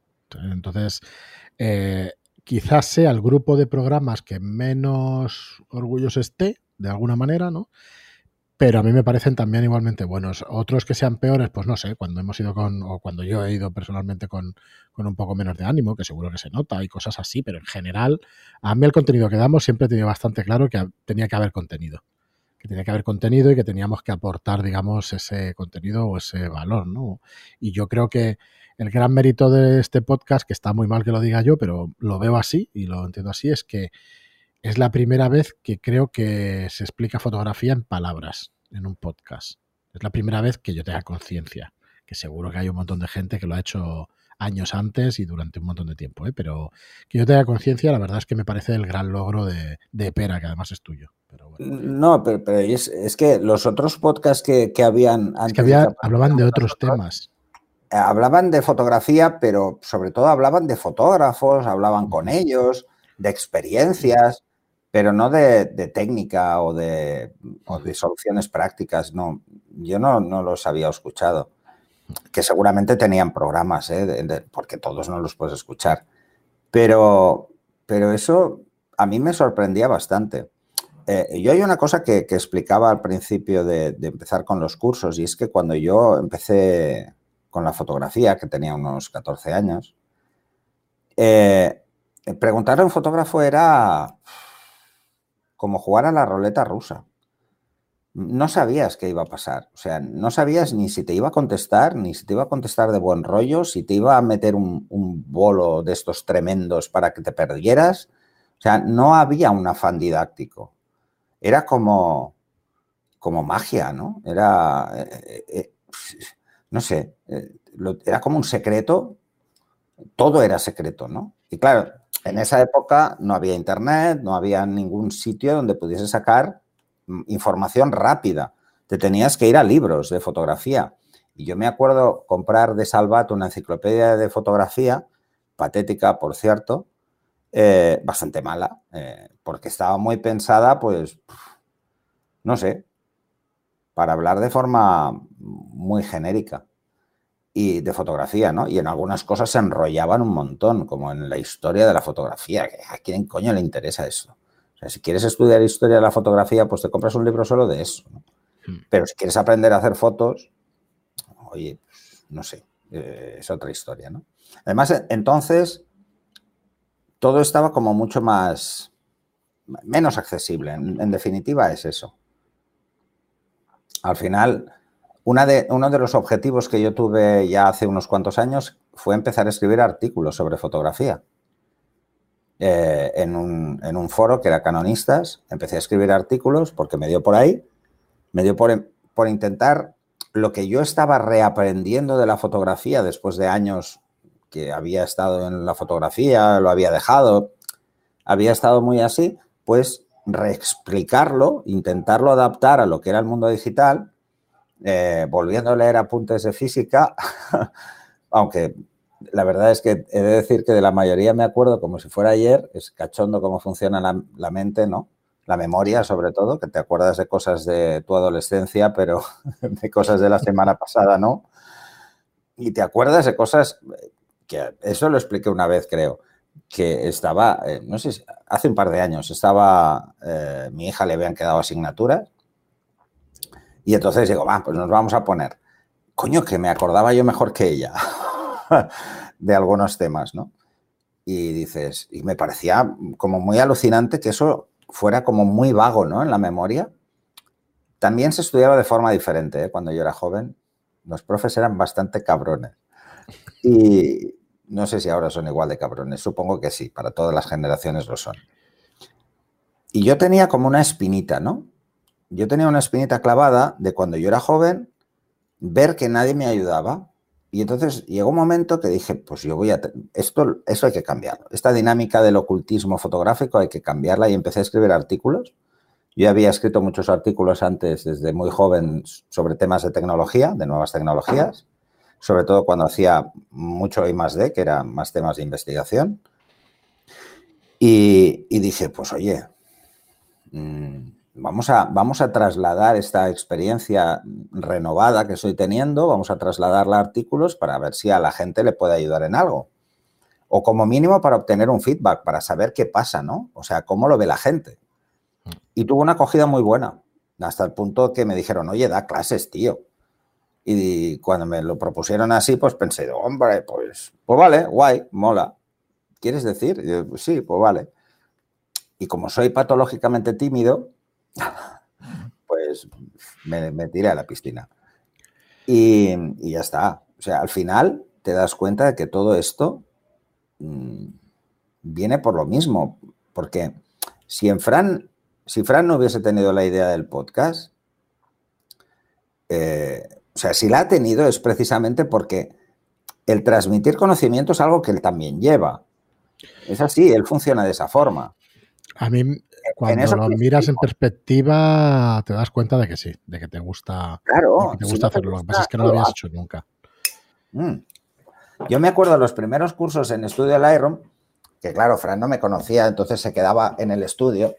Entonces, eh, quizás sea el grupo de programas que menos orgulloso esté, de alguna manera, ¿no? Pero a mí me parecen también igualmente buenos. Otros que sean peores, pues no sé, cuando hemos ido con, o cuando yo he ido personalmente con, un poco menos de ánimo, que seguro que se nota y cosas así, pero en general, a mí el contenido que damos siempre he bastante claro que tenía que haber contenido. Que tenía que haber contenido y que teníamos que aportar, digamos, ese contenido o ese valor, ¿no? Y yo creo que el gran mérito de este podcast, que está muy mal que lo diga yo, pero lo veo así y lo entiendo así, es que es la primera vez que creo que se explica fotografía en palabras en un podcast. Es la primera vez que yo tenga conciencia, que seguro que hay un montón de gente que lo ha hecho años antes y durante un montón de tiempo, ¿eh? pero que yo tenga conciencia, la verdad es que me parece el gran logro de, Pera, que además es tuyo. No, pero, es, que los otros podcasts que, habían antes... que había, hablaban de otros temas. Hablaban de fotografía, pero sobre todo hablaban de fotógrafos, hablaban con ellos, de experiencias pero no de, técnica o de, soluciones prácticas, no. Yo no, los había escuchado. Que seguramente tenían programas, ¿eh? porque todos no los puedes escuchar. Pero, pero eso a mí me sorprendía bastante. Eh, yo hay una cosa que, explicaba al principio de, empezar con los cursos, y es que cuando yo empecé con la fotografía, que tenía unos 14 años, eh, preguntar a un fotógrafo era como jugar a la roleta rusa. No sabías qué iba a pasar. O sea, no sabías ni si te iba a contestar, ni si te iba a contestar de buen rollo, si te iba a meter un, bolo de estos tremendos para que te perdieras. O sea, no había un afán didáctico. Era como, como magia, ¿no? Era, eh, eh, no sé, eh, era como un secreto. Todo era secreto, ¿no? Y claro, en esa época no había internet, no había ningún sitio donde pudiese sacar mm, información rápida. Te tenías que ir a libros de fotografía. Y yo me acuerdo comprar de Salvat una enciclopedia de fotografía, patética, por cierto, eh, bastante mala, eh, porque estaba muy pensada, pues, no sé, para hablar de forma muy genérica y de fotografía, ¿no? Y en algunas cosas se enrollaban un montón, como en la historia de la fotografía. ¿A quién coño le interesa eso? O sea, si quieres estudiar historia de la fotografía, pues te compras un libro solo de eso. Hmm. Pero si quieres aprender a hacer fotos, oye, no sé, eh, es otra historia, ¿no? Además, entonces, todo estaba como mucho más, menos accesible. en definitiva, es eso. Al final, uno de los objetivos que yo tuve ya hace unos cuantos años fue empezar a escribir artículos sobre fotografía. Eh, en, un, foro que era Canonistas, empecé a escribir artículos porque me dio por ahí, me dio por, por intentar lo que yo estaba reaprendiendo de la fotografía después de años que había estado en la fotografía, lo había dejado, había estado muy así, pues reexplicarlo, intentarlo adaptar a lo que era el mundo digital eh, volviendo a leer apuntes de física, aunque la verdad es que he de decir que de la mayoría me acuerdo como si fuera ayer, es cachondo cómo funciona la, mente, ¿no? La memoria, sobre todo, que te acuerdas de cosas de tu adolescencia, pero de cosas de la semana pasada, ¿no? Y te acuerdas de cosas que eso lo expliqué una vez, creo, que estaba, eh, no sé, hace un par de años, estaba, eh, mi hija le habían quedado asignaturas y entonces digo, va, pues nos vamos a poner. Coño, que me acordaba yo mejor que ella de algunos temas, ¿no? Y dices, y me parecía como muy alucinante que eso fuera como muy vago, ¿no? En la memoria. También se estudiaba de forma diferente, ¿eh? Cuando yo era joven, los profes eran bastante cabrones. Y no sé si ahora son igual de cabrones, supongo que sí, para todas las generaciones lo son. Y yo tenía como una espinita, ¿no? Yo tenía una espinita clavada de cuando yo era joven, ver que nadie me ayudaba. Y entonces llegó un momento que dije, pues yo voy a... Esto, eso hay que cambiarlo. Esta dinámica del ocultismo fotográfico hay que cambiarla y empecé a escribir artículos. Yo había escrito muchos artículos antes, desde muy joven, sobre temas de tecnología, de nuevas tecnologías sobre todo cuando hacía mucho I más D, que eran más temas de investigación. Y, dije, pues oye, mm, vamos a, vamos a trasladar esta experiencia renovada que estoy teniendo, vamos a trasladarla a artículos para ver si a la gente le puede ayudar en algo. O como mínimo para obtener un feedback, para saber qué pasa, ¿no? O sea, cómo lo ve la gente. Y tuvo una acogida muy buena, hasta el punto que me dijeron, oye, da clases, tío. Y cuando me lo propusieron así, pues pensé, hombre, pues, pues vale, guay, mola. ¿Quieres decir? Sí, pues vale. Y como soy patológicamente tímido, pues me, tiré a la piscina. Y, ya está. O sea, al final te das cuenta de que todo esto mm, viene por lo mismo. Porque si en Fran, si Fran no hubiese tenido la idea del podcast, eh, o sea, si la ha tenido es precisamente porque el transmitir conocimiento es algo que él también lleva. Es así, él funciona de esa forma. A mí, cuando lo miras en perspectiva, te das cuenta de que sí, de que te gusta, claro, te gusta hacerlo. lo que pasa es que no lo habías hecho nunca. Mm. Yo me acuerdo de los primeros cursos en estudio Lightroom, que claro, Fran no me conocía, entonces se quedaba en el estudio,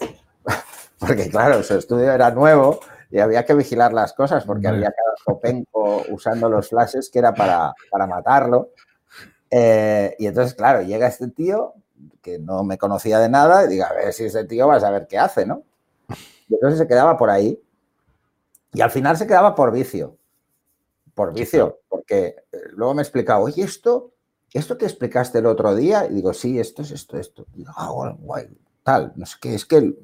porque claro, su estudio era nuevo y había que vigilar las cosas porque había cada copenco usando los flashes que era para, matarlo. Eh, y entonces, claro, llega este tío que no me conocía de nada y diga, a ver si ese tío va a saber qué hace, ¿no? Y entonces se quedaba por ahí y al final se quedaba por vicio. Por vicio, porque eh, luego me explicaba, oye, esto, esto que explicaste el otro día, y digo, sí, esto es esto, esto. Y digo, ah, guay, tal, no sé qué, es que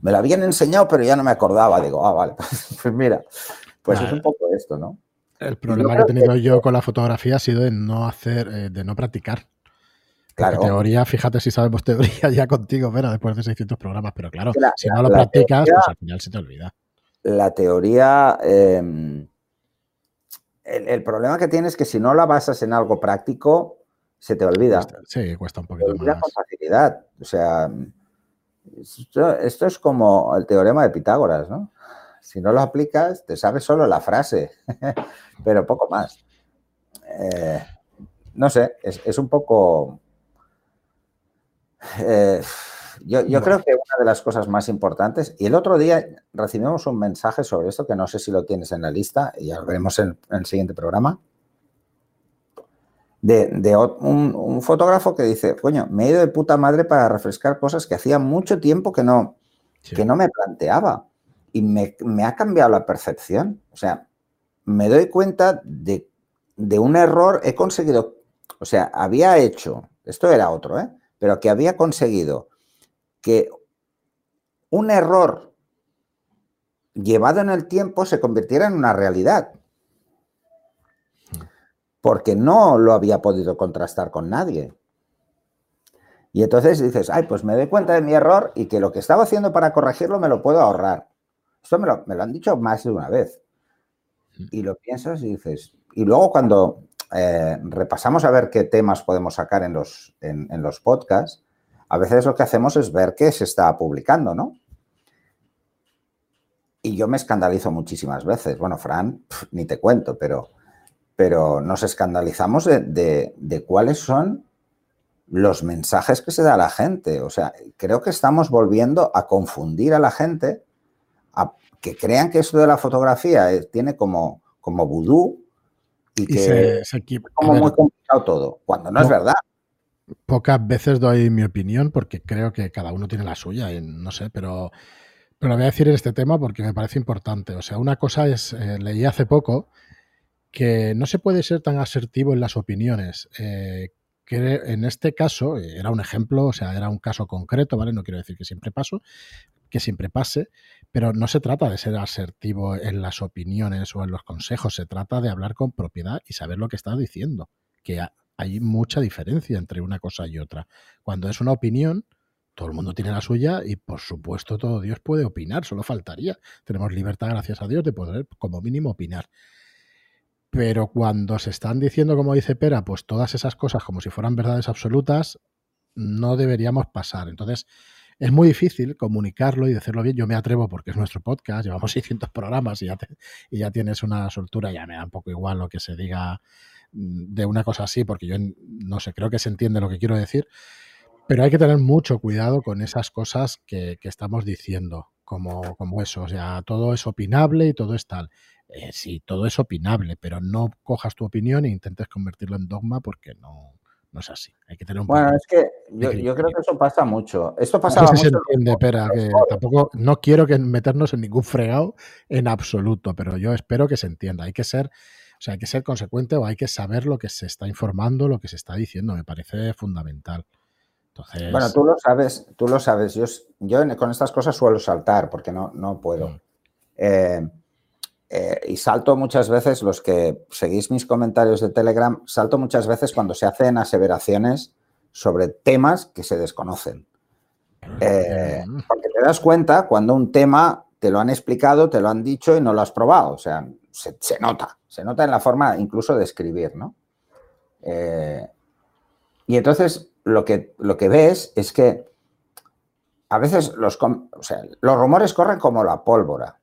me lo habían enseñado, pero ya no me acordaba. Digo, ah, vale, pues mira, pues es un poco esto, ¿no? El problema que he tenido yo con la fotografía ha sido de no hacer, eh, de no practicar. Claro. teoría, fíjate si sabemos teoría ya contigo, pero después de 600 programas, pero claro, si no lo practicas, pues al final se te olvida. La teoría, em, el, problema que tienes es que si no la basas en algo práctico, se te olvida. sí, cuesta un poquito más. con facilidad. O sea, esto, es como el teorema de Pitágoras, ¿no? Si no lo aplicas, te sabes solo la frase, pero poco más. Eh, no sé, es, un poco... Eh, yo, creo que una de las cosas más importantes, y el otro día recibimos un mensaje sobre esto, que no sé si lo tienes en la lista, y ya lo veremos en el siguiente programa, de, un, fotógrafo que dice, coño, me he ido de puta madre para refrescar cosas que hacía mucho tiempo que no, que no me planteaba. Y me, ha cambiado la percepción. O sea, me doy cuenta de, de un error, he conseguido, o sea, había hecho, esto era otro, ¿eh? Pero que había conseguido que un error llevado en el tiempo se convirtiera en una realidad porque no lo había podido contrastar con nadie. Y entonces dices, ay, pues me doy cuenta de mi error y que lo que estaba haciendo para corregirlo me lo puedo ahorrar. Esto me lo, han dicho más de una vez. Y lo piensas y dices, y luego cuando eh, repasamos a ver qué temas podemos sacar en los, en, los podcasts, a veces lo que hacemos es ver qué se está publicando, ¿no? Y yo me escandalizo muchísimas veces. Bueno, Fran, ni te cuento, pero pero nos escandalizamos de, cuáles son los mensajes que se da a la gente. O sea, creo que estamos volviendo a confundir a la gente, a que crean que esto de la fotografía tiene como, como vudú y, que se, como muy complicado todo, cuando no, es verdad. Pocas veces doy mi opinión porque creo que cada uno tiene la suya, y no sé, pero, pero lo voy a decir en este tema porque me parece importante. O sea, una cosa es, eh, leí hace poco que no se puede ser tan asertivo en las opiniones. Eh, que en este caso eh, era un ejemplo, o sea, era un caso concreto, ¿vale? No quiero decir que siempre paso, que siempre pase, pero no se trata de ser asertivo en las opiniones o en los consejos, se trata de hablar con propiedad y saber lo que estás diciendo, que hay mucha diferencia entre una cosa y otra. Cuando es una opinión, todo el mundo tiene la suya y por supuesto todo Dios puede opinar, solo faltaría. Tenemos libertad, gracias a Dios, de poder como mínimo opinar. Pero cuando se están diciendo, como dice Pera, pues todas esas cosas como si fueran verdades absolutas, no deberíamos pasar. Entonces, es muy difícil comunicarlo y decirlo bien. Yo me atrevo porque es nuestro podcast, llevamos 600 programas y ya, y ya tienes una soltura, ya me da un poco igual lo que se diga mm, de una cosa así, porque yo no sé, creo que se entiende lo que quiero decir. Pero hay que tener mucho cuidado con esas cosas que, estamos diciendo, como, como eso. O sea, todo es opinable y todo es tal. Eh, sí, todo es opinable, pero no cojas tu opinión e intentes convertirlo en dogma porque no, no es así. Hay que tener un Bueno, es que yo, creo que eso pasa mucho. Esto pasaba mucho. se entiende, pero que tampoco, no quiero que meternos en ningún fregado en absoluto, pero yo espero que se entienda. Hay que ser, o sea, hay que ser consecuente o hay que saber lo que se está informando, lo que se está diciendo. Me parece fundamental. Entonces... Bueno, tú lo sabes, tú lo sabes. Yo, yo con estas cosas suelo saltar porque no, no puedo. Mm. Eh, eh, y salto muchas veces, los que seguís mis comentarios de Telegram, salto muchas veces cuando se hacen aseveraciones sobre temas que se desconocen. Eh, porque te das cuenta cuando un tema te lo han explicado, te lo han dicho y no lo has probado. O sea, se, nota, se nota en la forma incluso de escribir, ¿no? Eh, y entonces lo que, lo que ves es que a veces los, los rumores corren como la pólvora.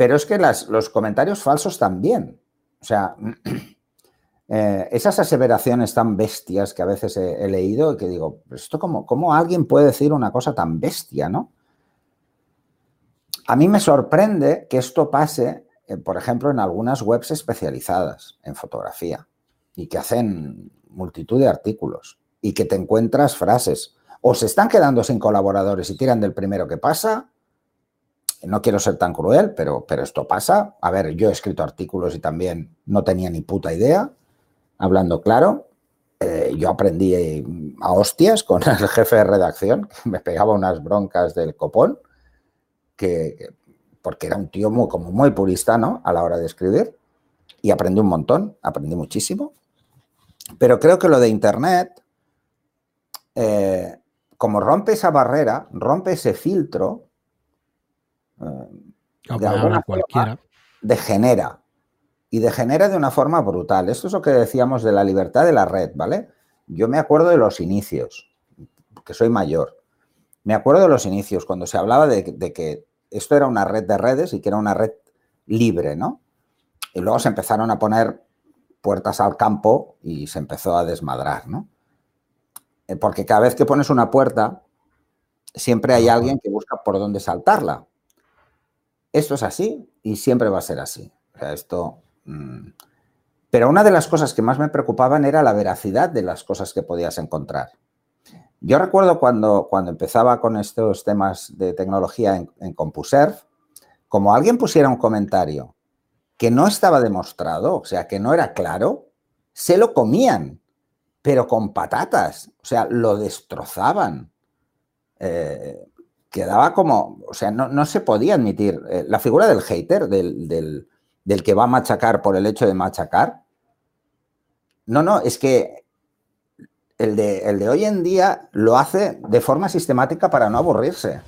Pero es que los comentarios falsos también. O sea, eh, esas aseveraciones tan bestias que a veces he, leído, que digo, esto cómo, cómo, alguien puede decir una cosa tan bestia, ¿no? A mí me sorprende que esto pase, eh, por ejemplo, en algunas webs especializadas en fotografía y que hacen multitud de artículos y que te encuentras frases o se están quedando sin colaboradores y tiran del primero que pasa, no quiero ser tan cruel, pero, pero esto pasa. A ver, yo he escrito artículos y también no tenía ni puta idea, hablando claro. Eh, yo aprendí a hostias con el jefe de redacción, que me pegaba unas broncas del copón, que, porque era un tío muy, como muy purista ¿no? a la hora de escribir. Y aprendí un montón, aprendí muchísimo. Pero creo que lo de Internet, eh, como rompe esa barrera, rompe ese filtro, de alguna cualquiera. degenera. Y degenera de una forma brutal. Esto es lo que decíamos de la libertad de la red, ¿vale? Yo me acuerdo de los inicios, que soy mayor. Me acuerdo de los inicios, cuando se hablaba de, que esto era una red de redes y que era una red libre, ¿no? Y luego se empezaron a poner puertas al campo y se empezó a desmadrar, ¿no? Eh, porque cada vez que pones una puerta, siempre hay alguien que busca por dónde saltarla. Esto es así y siempre va a ser así. esto. Mm, pero una de las cosas que más me preocupaban era la veracidad de las cosas que podías encontrar. Yo recuerdo cuando, cuando empezaba con estos temas de tecnología en, en CompuServe, como alguien pusiera un comentario que no estaba demostrado, o sea, que no era claro, se lo comían, pero con patatas, o sea, lo destrozaban. Eh, quedaba como, o sea, no, se podía admitir. Eh, la figura del hater, del, que va a machacar por el hecho de machacar, no, no, es que el de, el de hoy en día lo hace de forma sistemática para no aburrirse.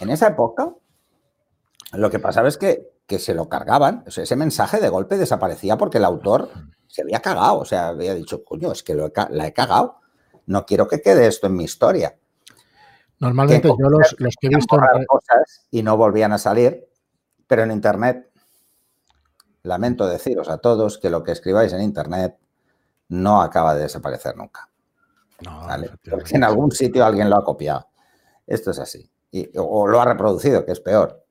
En esa época, lo que pasaba es que, se lo cargaban, o sea, ese mensaje de golpe desaparecía porque el autor se había cagado, o sea, había dicho, coño, es que lo la he cagado, no quiero que quede esto en mi historia. Normalmente yo los, que he visto... Cosas y no volvían a salir, pero en Internet, lamento deciros a todos que lo que escribáis en Internet no acaba de desaparecer nunca. Porque en algún sitio alguien lo ha copiado. Esto es así. o lo ha reproducido, que es peor.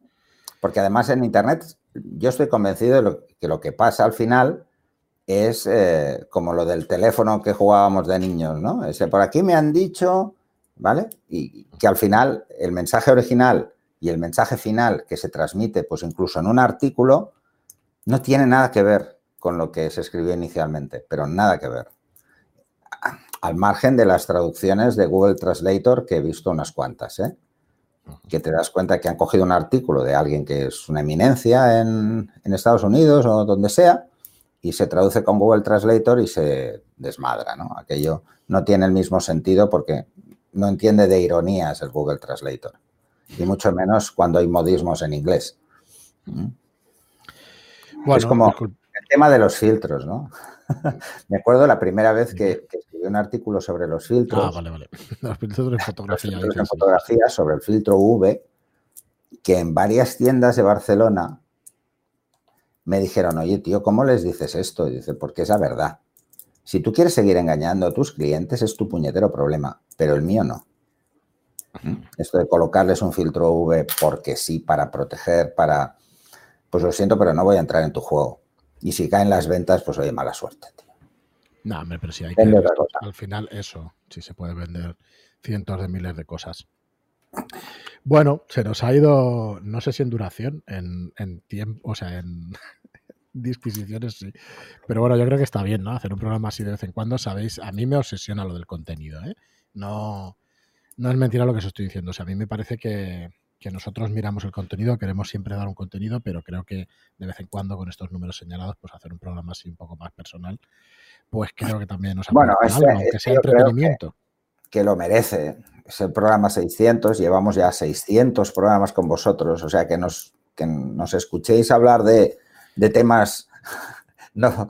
Porque además en Internet yo estoy convencido de que lo que pasa al final es eh, como lo del teléfono que jugábamos de niños, ¿no? Ese por aquí me han dicho, ¿vale? Y que al final el mensaje original y el mensaje final que se transmite, pues incluso en un artículo, no tiene nada que ver con lo que se escribió inicialmente, pero nada que ver. Al margen de las traducciones de Google Translator, que he visto unas cuantas, ¿eh? que te das cuenta que han cogido un artículo de alguien que es una eminencia en, en Estados Unidos o donde sea, y se traduce con Google Translator y se desmadra, ¿no? Aquello no tiene el mismo sentido porque no entiende de ironías el Google Translator. Y mucho menos cuando hay modismos en inglés. ¿Mm? es como el tema de los filtros, ¿no? Me acuerdo la primera vez que, escribí un artículo sobre los filtros. Ah, vale, vale. Los filtros de fotografía. fotografía sobre el filtro V, que en varias tiendas de Barcelona me dijeron, oye, tío, ¿cómo les dices esto? Y dice, porque es la verdad. Si tú quieres seguir engañando a tus clientes, es tu puñetero problema, pero el mío no. Esto de colocarles un filtro V porque sí, para proteger, para... Pues lo siento, pero no voy a entrar en tu juego. Y si caen las ventas, pues oye, mala suerte, tío. No, hombre, pero si hay que... Al final eso, sí se puede vender cientos de miles de cosas. Bueno, se nos ha ido, no sé si en duración, en, tiempo, o sea, en disquisiciones, sí. Pero bueno, yo creo que está bien, ¿no? Hacer un programa así de vez en cuando, sabéis, a mí me obsesiona lo del contenido, ¿eh? No, no es mentira lo que os estoy diciendo. O sea, a mí me parece que, nosotros miramos el contenido, queremos siempre dar un contenido, pero creo que de vez en cuando con estos números señalados, pues hacer un programa así un poco más personal, pues creo que también nos aporta bueno, algo, aunque sea entretenimiento. que lo merece es el programa 600, llevamos ya 600 programas con vosotros, o sea que nos, que nos escuchéis hablar de, temas no,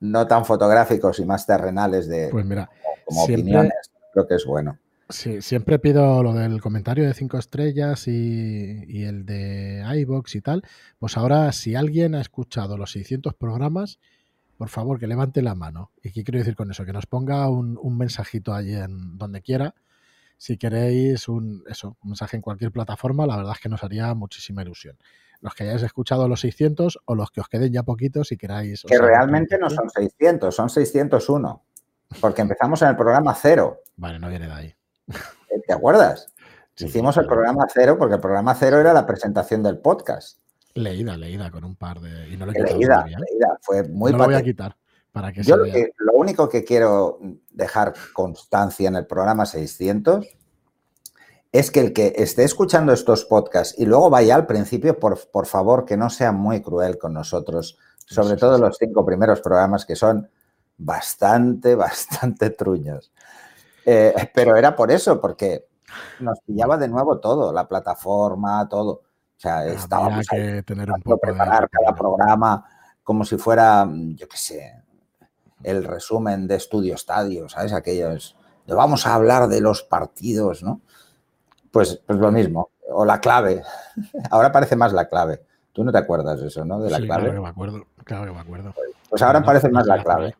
no, tan fotográficos y más terrenales de pues mira, como, opiniones, creo que es bueno. Sí, siempre pido lo del comentario de cinco estrellas y, y, el de iBox y tal. Pues ahora, si alguien ha escuchado los 600 programas, por favor que levante la mano. ¿Y qué quiero decir con eso? Que nos ponga un, un mensajito allí en donde quiera si queréis un, eso, un mensaje en cualquier plataforma, la verdad es que nos haría muchísima ilusión. Los que hayáis escuchado los 600 o los que os queden ya poquitos si queráis. Que realmente no son 600, son 601. Porque empezamos en el programa cero. Vale, no viene de ahí. Eh, ¿Te acuerdas? Hicimos el programa cero porque el programa cero era la presentación del podcast. Leída, leída, con un par de. Y no leída, leída. Fue muy No lo voy a quitar. Yo lo, único que quiero dejar constancia en el programa 600 es que el que esté escuchando estos podcasts y luego vaya al principio, por, por favor, que no sea muy cruel con nosotros, sobre todo los cinco primeros programas que son bastante, bastante truños. Eh, pero era por eso, porque nos pillaba de nuevo todo, la plataforma, todo. O sea, estábamos que tener un poco preparar cada programa como si fuera, yo qué sé, el resumen de Estudio Estadio, ¿sabes? Aquellos, vamos a hablar de los partidos, ¿no? Pues, pues lo mismo, o la clave. Ahora parece más la clave. Tú no te acuerdas de eso, ¿no? De la clave. Claro que me acuerdo, claro que me acuerdo. Pues ahora parece más la clave.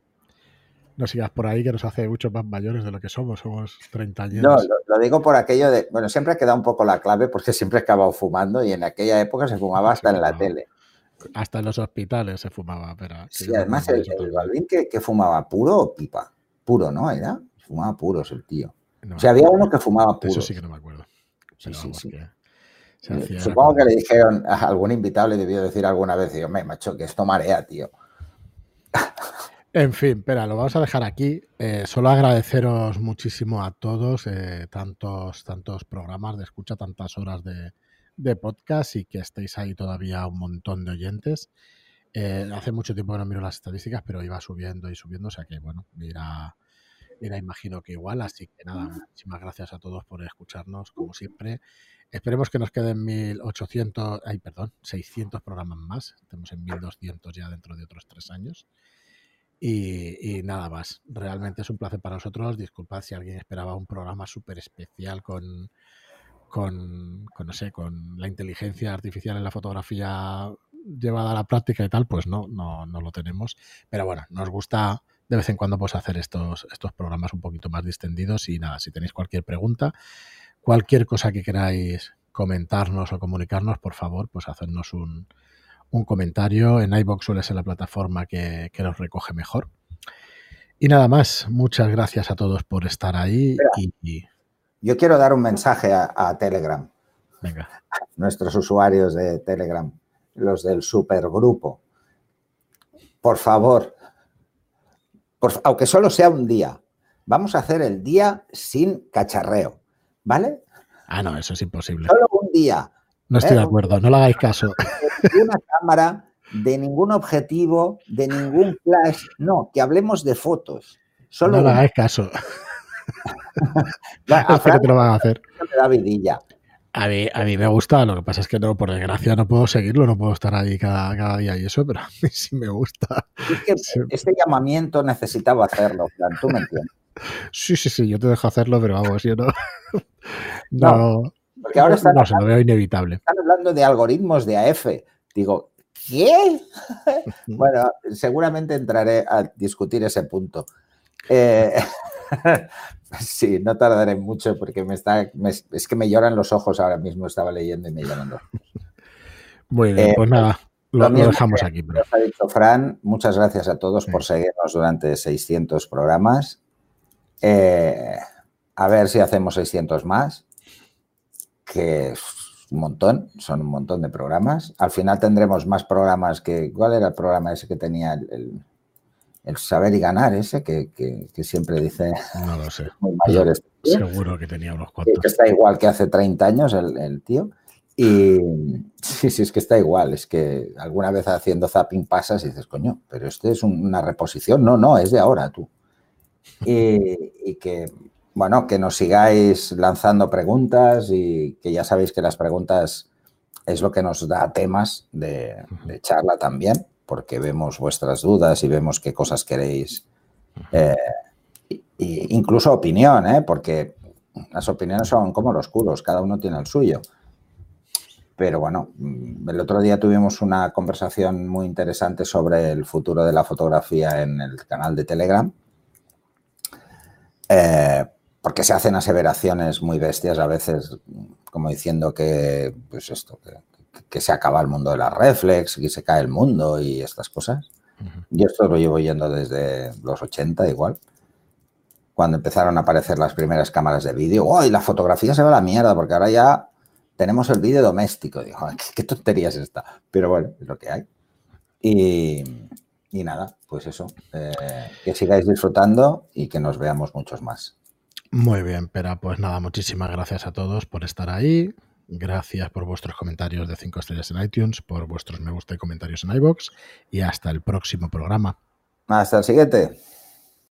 No sigas por ahí que nos hace mucho más mayores de lo que somos, somos 30 años. No, lo, digo por aquello de, bueno, siempre ha quedado un poco la clave porque siempre he acabado fumando y en aquella época se fumaba hasta en la tele. Hasta en los hospitales se fumaba, pero... Sí, además el, Balvin que, fumaba puro o pipa. Puro, ¿no? Era. Fumaba puros el tío. o sea, había uno que fumaba puro. Eso sí que no me acuerdo. Sí, sí, sí. Supongo que le dijeron a algún invitado, le debió decir alguna vez, digo, me macho, que esto marea, tío. En fin, espera, lo vamos a dejar aquí. Eh, solo agradeceros muchísimo a todos eh, tantos, tantos programas de escucha, tantas horas de, de podcast y que estéis ahí todavía un montón de oyentes. Eh, hace mucho tiempo que no miro las estadísticas, pero iba subiendo y subiendo, o sea que bueno, mira, mira, imagino que igual, así que nada, muchísimas gracias a todos por escucharnos, como siempre. Esperemos que nos queden 1800, ay, perdón, 600 programas más, estamos en 1200 ya dentro de otros tres años. Y, y, nada más, realmente es un placer para nosotros. Disculpad si alguien esperaba un programa súper especial con, con, no sé, con la inteligencia artificial en la fotografía llevada a la práctica y tal, pues no, no, no lo tenemos. Pero bueno, nos gusta de vez en cuando pues hacer estos, estos programas un poquito más distendidos y nada, si tenéis cualquier pregunta, cualquier cosa que queráis comentarnos o comunicarnos, por favor, pues hacernos un, un comentario. En iBox suele ser la plataforma que, los recoge mejor. Y nada más, muchas gracias a todos por estar ahí. Y, Yo quiero dar un mensaje a, Telegram. Venga. Nuestros usuarios de Telegram, los del supergrupo. Por favor, aunque solo sea un día, vamos a hacer el día sin cacharreo, ¿vale? Ah, no, eso es imposible. Solo un día. No estoy de ¿eh? acuerdo, no le hagáis caso. De una cámara, de ningún objetivo, de ningún flash. No, que hablemos de fotos. Solo no le hagáis caso. a que te lo van a hacer. da vidilla. A mí, a mí me gusta, lo que pasa es que no, por desgracia no puedo seguirlo, no puedo estar ahí cada, día y eso, pero a mí sí me gusta. Es que este llamamiento necesitaba hacerlo, plan, tú me entiendes. Sí, sí, sí, yo te dejo hacerlo, pero vamos, yo no. No, porque ahora están, no, se lo veo inevitable. Están hablando de algoritmos de AF. Digo, ¿qué? bueno, seguramente entraré a discutir ese punto. Eh, Sí, no tardaré mucho porque me está, es que me lloran los ojos ahora mismo, estaba leyendo y me lloran los ojos. Muy bien, pues nada, lo, dejamos aquí. ha dicho Fran, muchas gracias a todos por seguirnos durante 600 programas. Eh, a ver si hacemos 600 más, que es un montón, son un montón de programas. Al final tendremos más programas que... ¿Cuál era el programa ese que tenía el el saber y ganar ese que, siempre dice no lo sé. muy mayor este seguro que tenía unos cuantos que está igual que hace 30 años el, tío. Y sí, sí, es que está igual. Es que alguna vez haciendo zapping pasas y dices, coño, pero este es una reposición no, no, es de ahora tú. Y, que bueno, que nos sigáis lanzando preguntas y que ya sabéis que las preguntas es lo que nos da temas de charla también porque vemos vuestras dudas y vemos qué cosas queréis. Eh, incluso opinión, ¿eh? porque las opiniones son como los culos, cada uno tiene el suyo. Pero bueno, mm, el otro día tuvimos una conversación muy interesante sobre el futuro de la fotografía en el canal de Telegram. Eh, porque se hacen aseveraciones muy bestias a veces, como diciendo que, pues esto, que, que se acaba el mundo de las reflex, que se cae el mundo y estas cosas. Yo esto lo llevo yendo desde los 80 igual. Cuando empezaron a aparecer las primeras cámaras de vídeo, ¡oh! la fotografía se va a la mierda porque ahora ya tenemos el vídeo doméstico. Digo, ¿qué, tontería es esta? Pero bueno, es lo que hay. Y, nada, pues eso. Eh, que sigáis disfrutando y que nos veamos muchos más. Muy bien, pero pues nada, muchísimas gracias a todos por estar ahí. Gracias por vuestros comentarios de 5 estrellas en iTunes, por vuestros me gusta y comentarios en iBox y hasta el próximo programa. Hasta el siguiente.